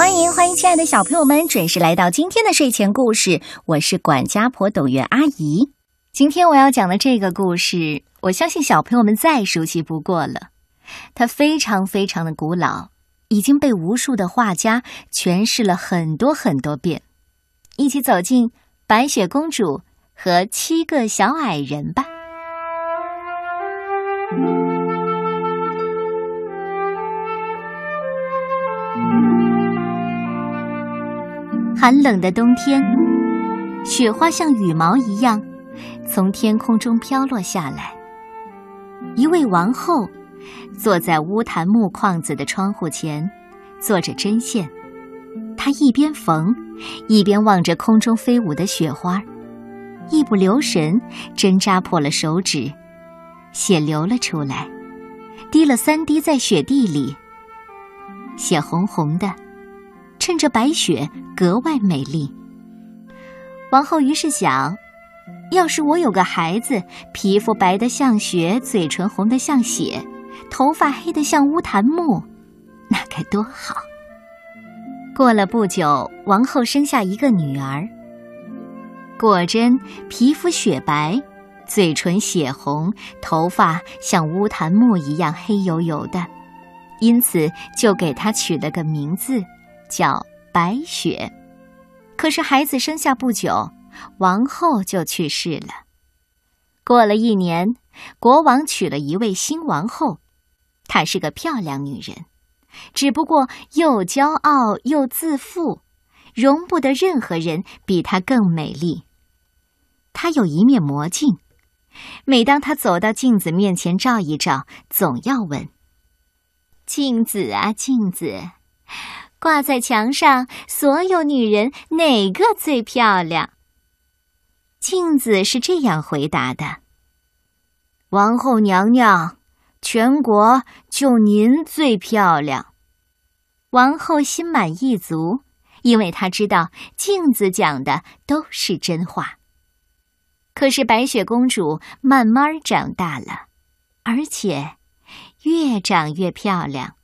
欢迎欢迎，亲爱的小朋友们，准时来到今天的睡前故事。我是管家婆董月阿姨。今天我要讲的这个故事，我相信小朋友们再熟悉不过了。它非常非常的古老，已经被无数的画家诠释了很多很多遍。一起走进白雪公主和七个小矮人吧。寒冷的冬天，雪花像羽毛一样从天空中飘落下来。一位王后坐在乌檀木框子的窗户前，做着针线。她一边缝，一边望着空中飞舞的雪花，一不留神，针扎破了手指，血流了出来，滴了三滴在雪地里，血红红的。趁着白雪格外美丽，王后于是想：要是我有个孩子，皮肤白得像雪，嘴唇红得像血，头发黑得像乌檀木，那该多好！过了不久，王后生下一个女儿。果真，皮肤雪白，嘴唇血红，头发像乌檀木一样黑油油的，因此就给她取了个名字。叫白雪，可是孩子生下不久，王后就去世了。过了一年，国王娶了一位新王后，她是个漂亮女人，只不过又骄傲又自负，容不得任何人比她更美丽。她有一面魔镜，每当她走到镜子面前照一照，总要问：“镜子啊，镜子。”挂在墙上，所有女人哪个最漂亮？镜子是这样回答的：“王后娘娘，全国就您最漂亮。”王后心满意足，因为她知道镜子讲的都是真话。可是白雪公主慢慢长大了，而且越长越漂亮。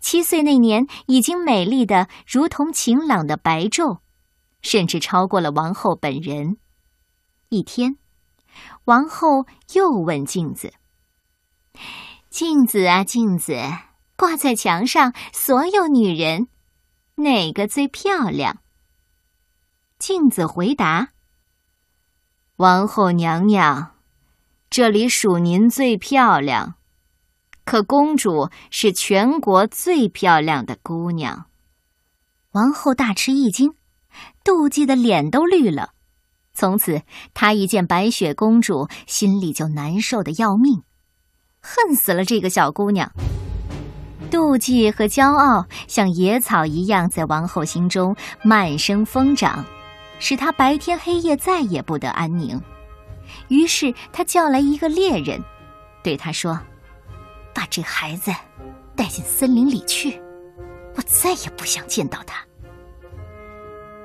七岁那年，已经美丽的如同晴朗的白昼，甚至超过了王后本人。一天，王后又问镜子：“镜子啊，镜子，挂在墙上，所有女人，哪个最漂亮？”镜子回答：“王后娘娘，这里数您最漂亮。”可公主是全国最漂亮的姑娘，王后大吃一惊，妒忌的脸都绿了。从此，她一见白雪公主，心里就难受的要命，恨死了这个小姑娘。妒忌和骄傲像野草一样在王后心中漫生疯长，使她白天黑夜再也不得安宁。于是，她叫来一个猎人，对她说。把这孩子带进森林里去，我再也不想见到他。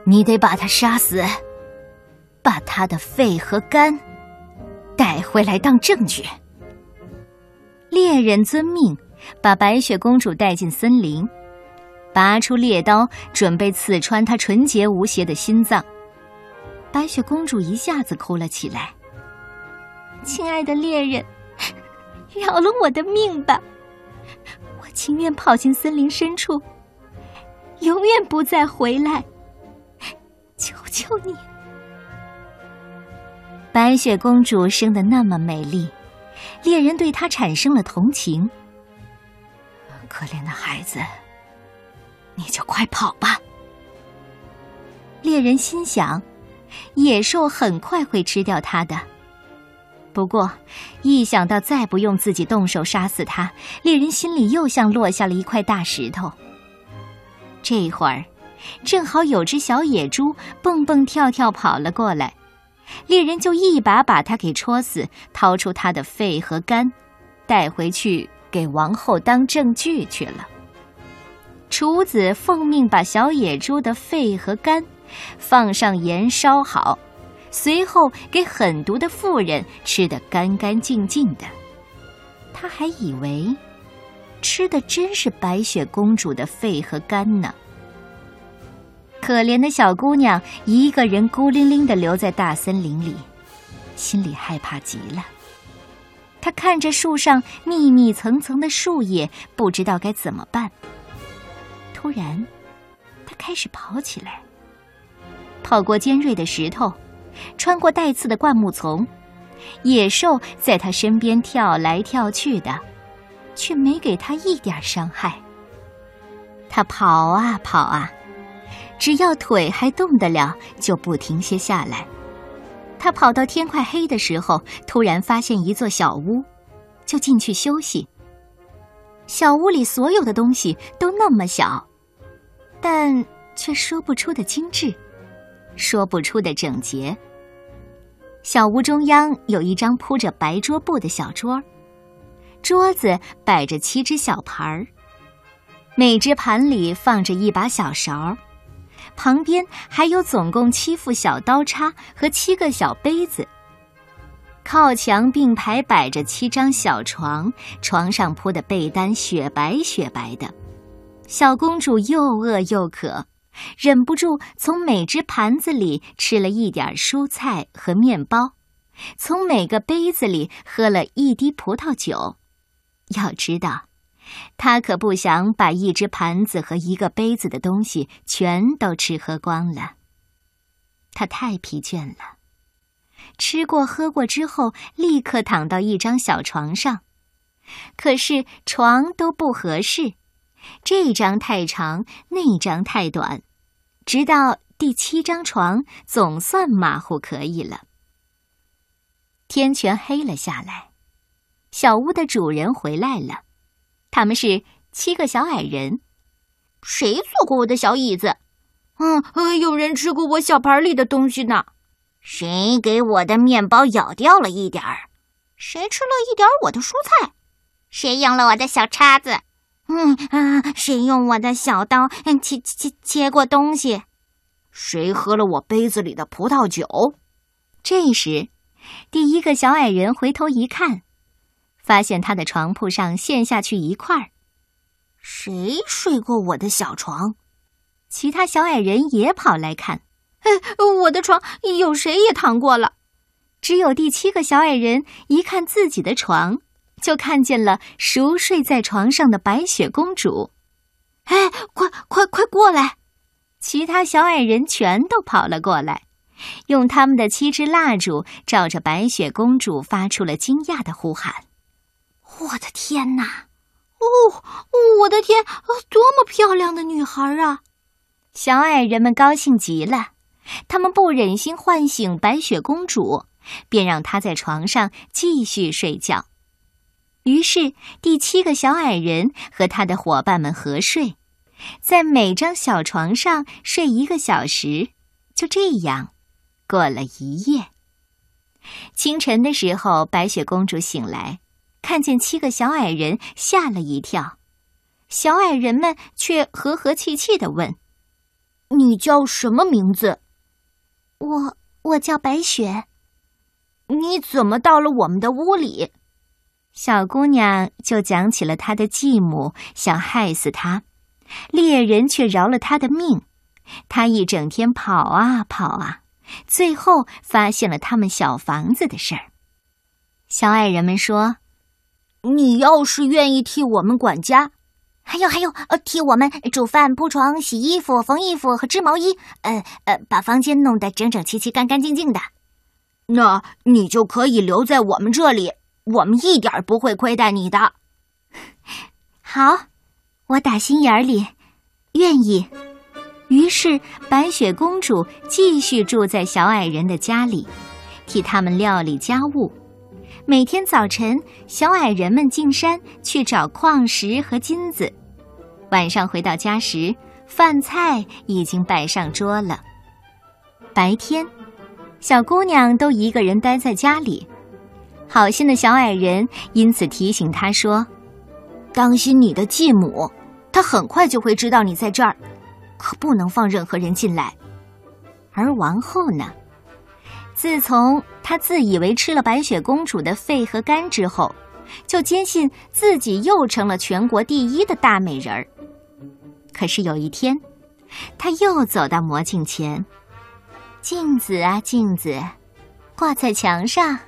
你得把他杀死，把他的肺和肝带回来当证据。猎人遵命，把白雪公主带进森林，拔出猎刀，准备刺穿她纯洁无邪的心脏。白雪公主一下子哭了起来：“亲爱的猎人。”饶了我的命吧！我情愿跑进森林深处，永远不再回来。求求你！白雪公主生的那么美丽，猎人对她产生了同情。可怜的孩子，你就快跑吧！猎人心想，野兽很快会吃掉他的。不过，一想到再不用自己动手杀死他，猎人心里又像落下了一块大石头。这会儿，正好有只小野猪蹦蹦跳跳跑了过来，猎人就一把把它给戳死，掏出它的肺和肝，带回去给王后当证据去了。厨子奉命把小野猪的肺和肝放上盐烧好。随后给狠毒的妇人吃得干干净净的，他还以为吃的真是白雪公主的肺和肝呢。可怜的小姑娘一个人孤零零的留在大森林里，心里害怕极了。她看着树上密密层层的树叶，不知道该怎么办。突然，她开始跑起来，跑过尖锐的石头，穿过带刺的灌木丛，野兽在他身边跳来跳去的，却没给他一点伤害。他跑啊跑啊。只要腿还动得了，就不停歇下来。他跑到天快黑的时候，突然发现一座小屋，就进去休息。小屋里所有的东西都那么小，但却说不出的精致，说不出的整洁。小屋中央有一张铺着白桌布的小桌，桌子摆着七只小盘儿，每只盘里放着一把小勺。旁边还有总共七副小刀叉和七个小杯子。靠墙并排摆着七张小床，床上铺的被单雪白雪白的。小公主又饿又渴，忍不住从每只盘子里吃了一点蔬菜和面包，从每个杯子里喝了一滴葡萄酒。要知道。他可不想把一只盘子和一个杯子的东西全都吃喝光了。他太疲倦了，吃过喝过之后，立刻躺到一张小床上。可是床都不合适，这张太长，那张太短，直到第七张床总算马虎可以了。天全黑了下来，小屋的主人回来了。他们是七个小矮人，谁坐过我的小椅子？嗯嗯，有人吃过我小盘里的东西呢。谁给我的面包咬掉了一点儿？谁吃了一点我的蔬菜？谁用了我的小叉子？嗯啊，谁用我的小刀切切切过东西？谁喝了我杯子里的葡萄酒？这时，第一个小矮人回头一看。发现他的床铺上陷下去一块儿，谁睡过我的小床？其他小矮人也跑来看，哎，我的床有谁也躺过了？只有第七个小矮人一看自己的床，就看见了熟睡在床上的白雪公主。哎，快快快过来！其他小矮人全都跑了过来，用他们的七支蜡烛照着白雪公主，发出了惊讶的呼喊。我的天哪！哦，我的天，多么漂亮的女孩啊！小矮人们高兴极了，他们不忍心唤醒白雪公主，便让她在床上继续睡觉。于是，第七个小矮人和他的伙伴们合睡，在每张小床上睡一个小时。就这样，过了一夜。清晨的时候，白雪公主醒来。看见七个小矮人，吓了一跳。小矮人们却和和气气的问：“你叫什么名字？”“我我叫白雪。”“你怎么到了我们的屋里？”小姑娘就讲起了她的继母想害死她，猎人却饶了她的命。她一整天跑啊跑啊，最后发现了他们小房子的事儿。小矮人们说。你要是愿意替我们管家，还有还有，呃，替我们煮饭、铺床、洗衣服、缝衣服和织毛衣，呃呃，把房间弄得整整齐齐、干干净净的，那你就可以留在我们这里，我们一点不会亏待你的。好，我打心眼里愿意。于是，白雪公主继续住在小矮人的家里，替他们料理家务。每天早晨，小矮人们进山去找矿石和金子。晚上回到家时，饭菜已经摆上桌了。白天，小姑娘都一个人待在家里。好心的小矮人因此提醒他说：“当心你的继母，她很快就会知道你在这儿，可不能放任何人进来。”而王后呢？自从他自以为吃了白雪公主的肺和肝之后，就坚信自己又成了全国第一的大美人儿。可是有一天，她又走到魔镜前，镜子啊镜子，挂在墙上，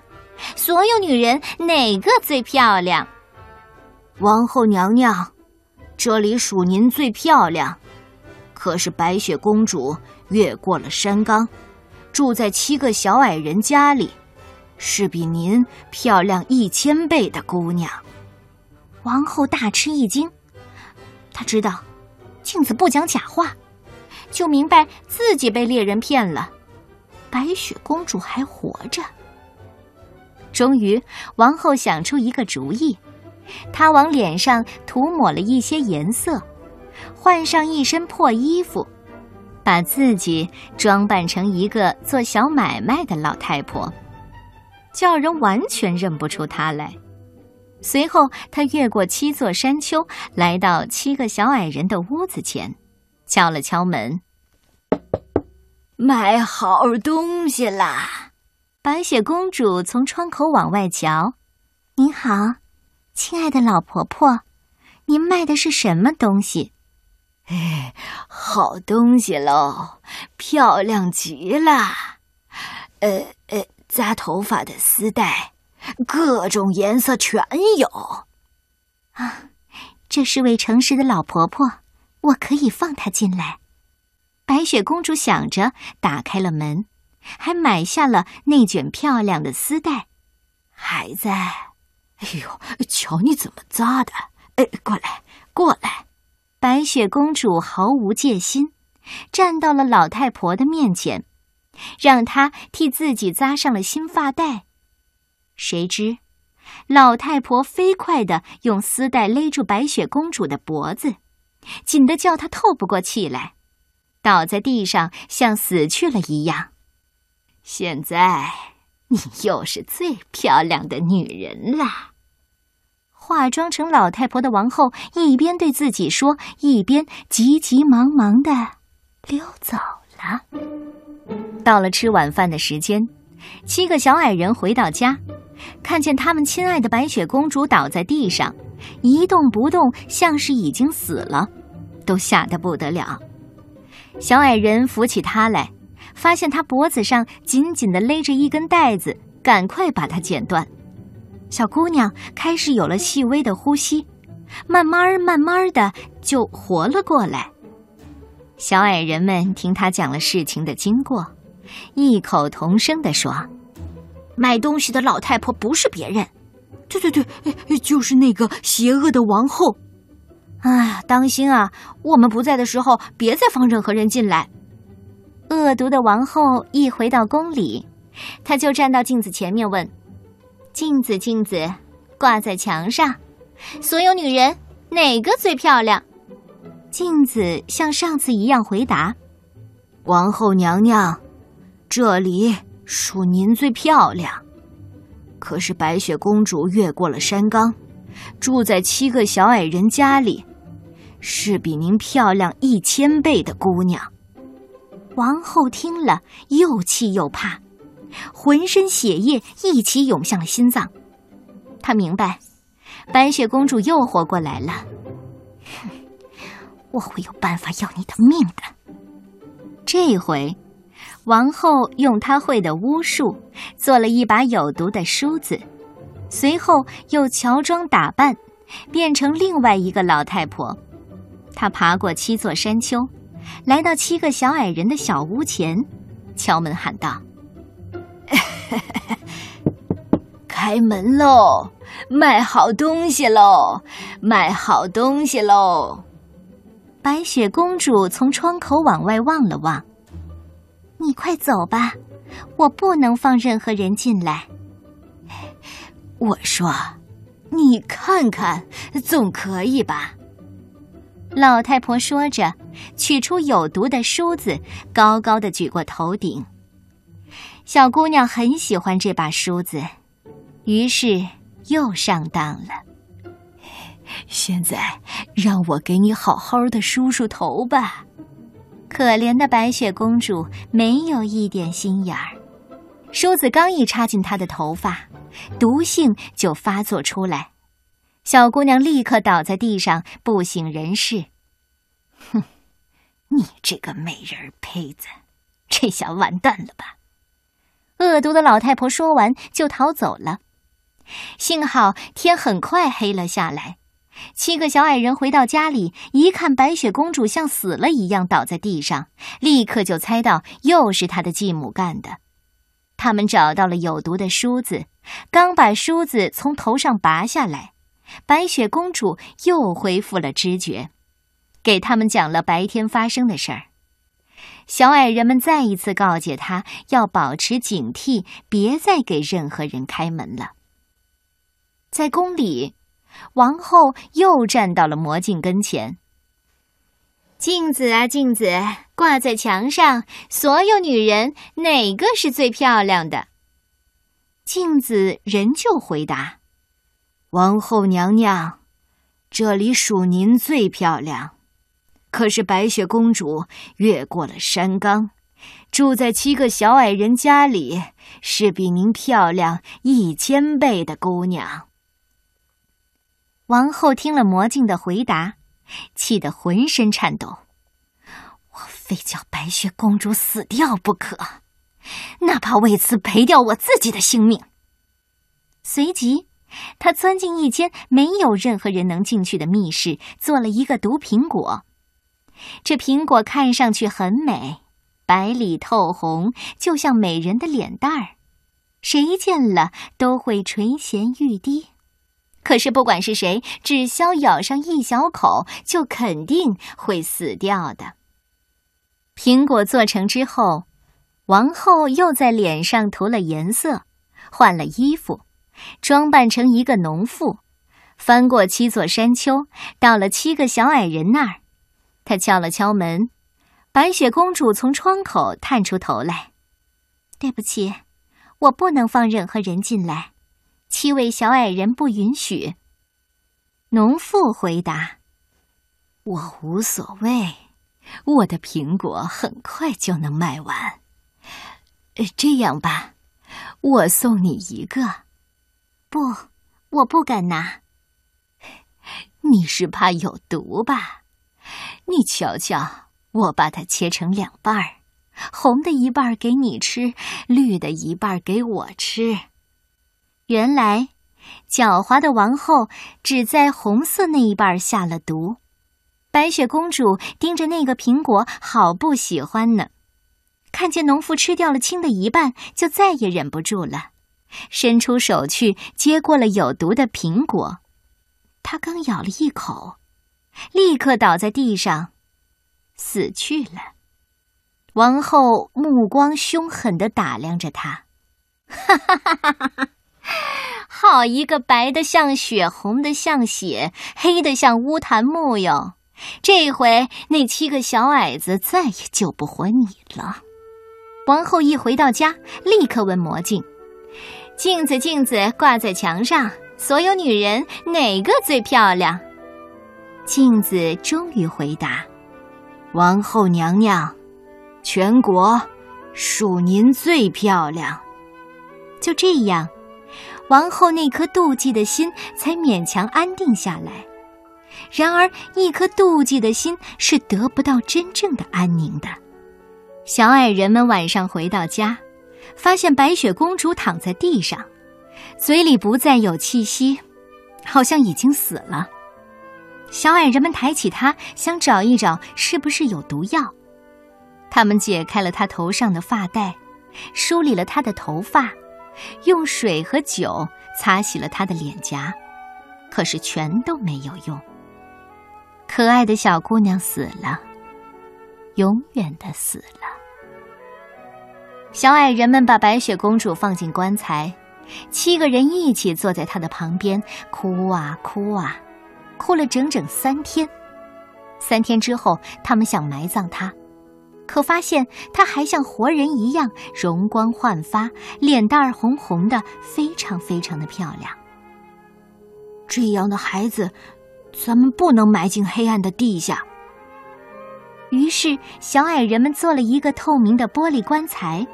所有女人哪个最漂亮？王后娘娘，这里数您最漂亮。可是白雪公主越过了山岗，住在七个小矮人家里，是比您漂亮一千倍的姑娘。王后大吃一惊，她知道镜子不讲假话，就明白自己被猎人骗了。白雪公主还活着。终于，王后想出一个主意，她往脸上涂抹了一些颜色。换上一身破衣服，把自己装扮成一个做小买卖的老太婆，叫人完全认不出她来。随后，她越过七座山丘，来到七个小矮人的屋子前，敲了敲门：“买好东西啦！”白雪公主从窗口往外瞧：“您好，亲爱的老婆婆，您卖的是什么东西？”哎，好东西喽，漂亮极了！呃呃，扎头发的丝带，各种颜色全有。啊，这是位诚实的老婆婆，我可以放她进来。白雪公主想着，打开了门，还买下了那卷漂亮的丝带。孩子，哎呦，瞧你怎么扎的！哎，过来，过来。白雪公主毫无戒心，站到了老太婆的面前，让她替自己扎上了新发带。谁知，老太婆飞快地用丝带勒住白雪公主的脖子，紧得叫她透不过气来，倒在地上像死去了一样。现在，你又是最漂亮的女人了。化妆成老太婆的王后一边对自己说，一边急急忙忙的溜走了。到了吃晚饭的时间，七个小矮人回到家，看见他们亲爱的白雪公主倒在地上，一动不动，像是已经死了，都吓得不得了。小矮人扶起她来，发现他脖子上紧紧的勒着一根带子，赶快把它剪断。小姑娘开始有了细微的呼吸，慢慢慢慢的就活了过来。小矮人们听他讲了事情的经过，异口同声的说：“卖东西的老太婆不是别人，对对对，就是那个邪恶的王后。啊，当心啊！我们不在的时候，别再放任何人进来。”恶毒的王后一回到宫里，她就站到镜子前面问。镜子，镜子，挂在墙上，所有女人哪个最漂亮？镜子像上次一样回答：“王后娘娘，这里属您最漂亮。可是白雪公主越过了山岗，住在七个小矮人家里，是比您漂亮一千倍的姑娘。”王后听了，又气又怕。浑身血液一起涌向了心脏，她明白，白雪公主又活过来了。哼，我会有办法要你的命的。这回，王后用她会的巫术做了一把有毒的梳子，随后又乔装打扮，变成另外一个老太婆。她爬过七座山丘，来到七个小矮人的小屋前，敲门喊道。开门喽！卖好东西喽！卖好东西喽！白雪公主从窗口往外望了望。你快走吧，我不能放任何人进来。我说，你看看，总可以吧？老太婆说着，取出有毒的梳子，高高的举过头顶。小姑娘很喜欢这把梳子，于是又上当了。现在让我给你好好的梳梳头吧。可怜的白雪公主没有一点心眼儿，梳子刚一插进她的头发，毒性就发作出来，小姑娘立刻倒在地上不省人事。哼，你这个美人胚子，这下完蛋了吧？恶毒的老太婆说完就逃走了。幸好天很快黑了下来。七个小矮人回到家里，一看白雪公主像死了一样倒在地上，立刻就猜到又是她的继母干的。他们找到了有毒的梳子，刚把梳子从头上拔下来，白雪公主又恢复了知觉，给他们讲了白天发生的事儿。小矮人们再一次告诫她要保持警惕，别再给任何人开门了。在宫里。王后又站到了魔镜跟前。镜子啊，镜子，挂在墙上，所有女人哪个是最漂亮的？镜子仍旧回答：“王后娘娘，这里属您最漂亮。可是白雪公主越过了山岗，住在七个小矮人家里，是比您漂亮一千倍的姑娘。”王后听了魔镜的回答，气得浑身颤抖。我非叫白雪公主死掉不可，哪怕为此赔掉我自己的性命。随即，他钻进一间没有任何人能进去的密室，做了一个毒苹果。这苹果看上去很美，白里透红，就像美人的脸蛋儿，谁见了都会垂涎欲滴。可是，不管是谁，只消咬上一小口，就肯定会死掉的。苹果做成之后，王后又在脸上涂了颜色，换了衣服，装扮成一个农妇，翻过七座山丘，到了七个小矮人那儿。她敲了敲门，白雪公主从窗口探出头来：“对不起，我不能放任何人进来。”七位小矮人不允许。农妇回答：“我无所谓，我的苹果很快就能卖完。这样吧，我送你一个。不，我不敢拿。你是怕有毒吧？你瞧瞧，我把它切成两半儿，红的一半儿给你吃，绿的一半儿给我吃。”原来，狡猾的王后只在红色那一半儿下了毒。白雪公主盯着那个苹果，好不喜欢呢。看见农妇吃掉了青的一半，就再也忍不住了，伸出手去接过了有毒的苹果。他刚咬了一口，立刻倒在地上，死去了。王后目光凶狠的打量着他，哈哈哈哈哈哈！好一个白的像雪，红的像血，黑的像乌檀木哟！这回那七个小矮子再也救不活你了。王后一回到家，立刻问魔镜：“镜子，镜子，挂在墙上，所有女人哪个最漂亮？”镜子终于回答：“王后娘娘，全国属您最漂亮。”就这样。王后那颗妒忌的心才勉强安定下来。然而，一颗妒忌的心是得不到真正的安宁的。小矮人们晚上回到家，发现白雪公主躺在地上，嘴里不再有气息，好像已经死了。小矮人们抬起她，想找一找是不是有毒药。他们解开了她头上的发带，梳理了她的头发。用水和酒擦洗了她的脸颊，可是全都没有用。可爱的小姑娘死了，永远的死了。小矮人们把白雪公主放进棺材，七个人一起坐在她的旁边，哭啊哭啊，哭了整整三天。三天之后，他们想埋葬她。可发现她还像活人一样容光焕发，脸蛋儿红红的，非常非常的漂亮。这样的孩子，咱们不能埋进黑暗的地下。于是，小矮人们做了一个透明的玻璃棺材，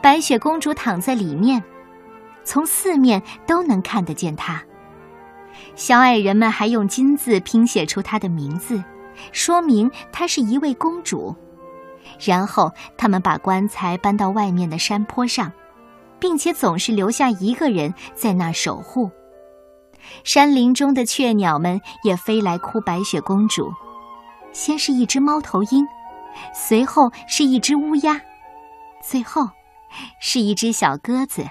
白雪公主躺在里面，从四面都能看得见她。小矮人们还用金字拼写出她的名字，说明她是一位公主。然后他们把棺材搬到外面的山坡上，并且总是留下一个人在那守护。山林中的雀鸟们也飞来哭白雪公主，先是一只猫头鹰，随后是一只乌鸦，最后是一只小鸽子。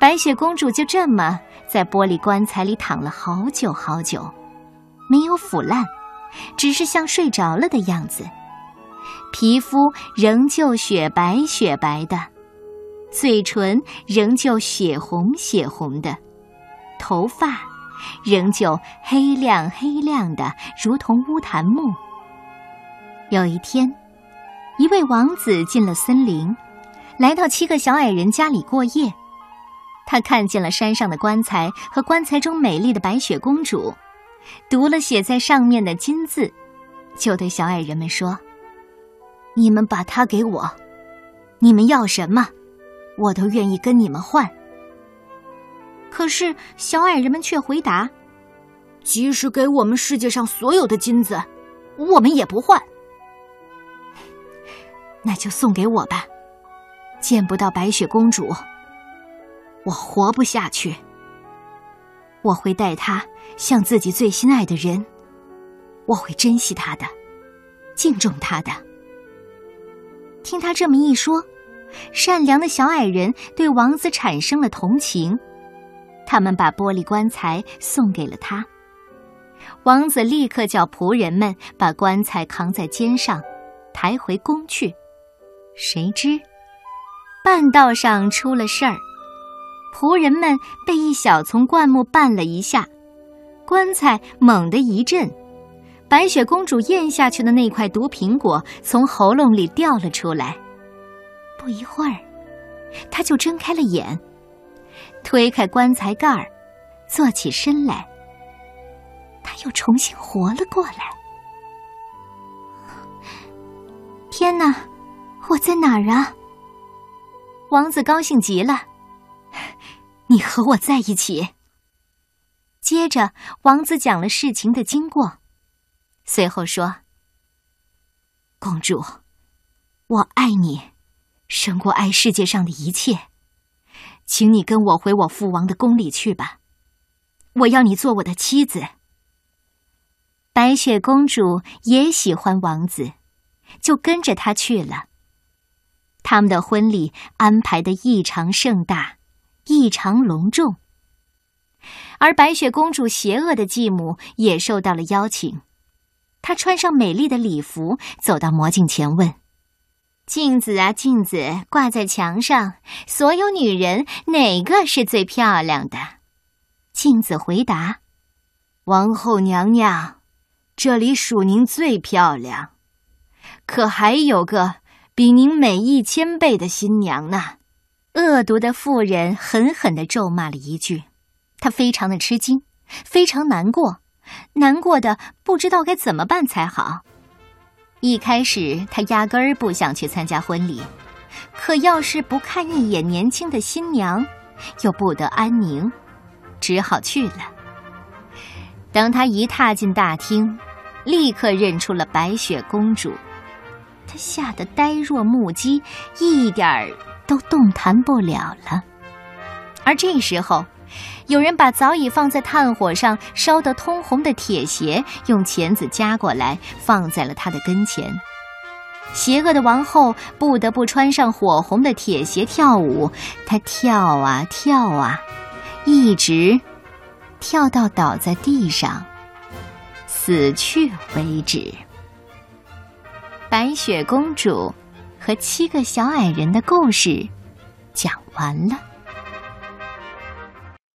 白雪公主就这么在玻璃棺材里躺了好久好久，没有腐烂，只是像睡着了的样子。皮肤仍旧雪白雪白的，嘴唇仍旧血红血红的，头发仍旧黑亮黑亮的，如同乌檀木。有一天，一位王子进了森林，来到七个小矮人家里过夜。他看见了山上的棺材和棺材中美丽的白雪公主，读了写在上面的金字，就对小矮人们说：“你们把它给我，你们要什么，我都愿意跟你们换。”可是小矮人们却回答：“即使给我们世界上所有的金子，我们也不换。”那就送给我吧，见不到白雪公主。我活不下去。我会待她像自己最心爱的人，我会珍惜她的，敬重她的。听他这么一说，善良的小矮人对王子产生了同情，他们把玻璃棺材送给了他。王子立刻叫仆人们把棺材扛在肩上，抬回宫去。谁知，半道上出了事儿。仆人们被一小丛灌木绊了一下，棺材猛地一震，白雪公主咽下去的那块毒苹果从喉咙里掉了出来。不一会儿，她就睁开了眼，推开棺材盖儿，坐起身来。她又重新活了过来。天哪，我在哪儿啊？王子高兴极了。你和我在一起。接着，王子讲了事情的经过，随后说：“公主，我爱你，胜过爱世界上的一切，请你跟我回我父王的宫里去吧。我要你做我的妻子。”白雪公主也喜欢王子，就跟着他去了。他们的婚礼安排的异常盛大。异常隆重，而白雪公主邪恶的继母也受到了邀请。她穿上美丽的礼服，走到魔镜前问：“镜子啊，镜子，挂在墙上，所有女人哪个是最漂亮的？”镜子回答：“王后娘娘，这里数您最漂亮，可还有个比您美一千倍的新娘呢。”恶毒的妇人狠狠的咒骂了一句，她非常的吃惊，非常难过，难过的不知道该怎么办才好。一开始，她压根儿不想去参加婚礼，可要是不看一眼年轻的新娘，又不得安宁，只好去了。等她一踏进大厅，立刻认出了白雪公主，他吓得呆若木鸡，一点儿。都动弹不了了，而这时候，有人把早已放在炭火上烧得通红的铁鞋用钳子夹过来，放在了他的跟前。邪恶的王后不得不穿上火红的铁鞋跳舞，她跳啊跳啊，一直跳到倒在地上死去为止。白雪公主。和七个小矮人的故事讲完了。